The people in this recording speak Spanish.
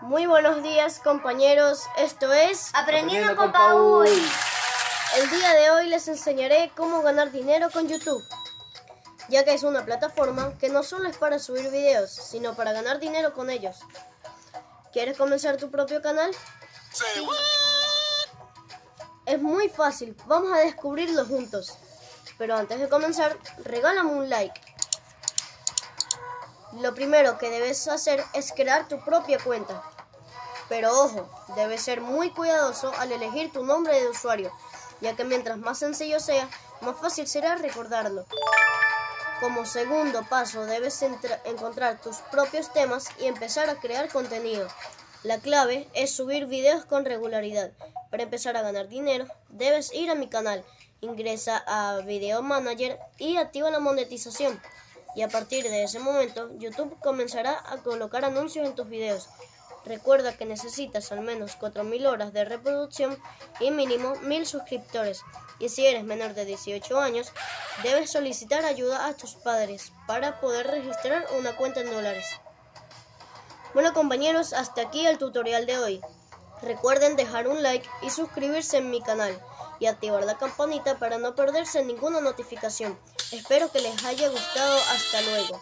Muy buenos días compañeros, esto es Aprendiendo con Paul. El día de hoy les enseñaré cómo ganar dinero con YouTube, ya que es una plataforma que no solo es para subir videos, sino para ganar dinero con ellos. ¿Quieres comenzar tu propio canal? Sí. Es muy fácil, vamos a descubrirlo juntos. Pero antes de comenzar, regálame un like. Lo primero que debes hacer es crear tu propia cuenta. Pero ojo, debes ser muy cuidadoso al elegir tu nombre de usuario, ya que mientras más sencillo sea, más fácil será recordarlo. Como segundo paso, debes encontrar tus propios temas y empezar a crear contenido. La clave es subir videos con regularidad. Para empezar a ganar dinero, debes ir a mi canal, ingresa a Video Manager y activa la monetización y a partir de ese momento YouTube comenzará a colocar anuncios en tus videos. Recuerda que necesitas al menos 4.000 horas de reproducción y mínimo 1.000 suscriptores. Y si eres menor de 18 años, debes solicitar ayuda a tus padres para poder registrar una cuenta en dólares. Bueno compañeros, hasta aquí el tutorial de hoy. Recuerden dejar un like y suscribirse en mi canal y activar la campanita para no perderse ninguna notificación. Espero que les haya gustado. Hasta luego.